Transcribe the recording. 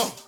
Oh.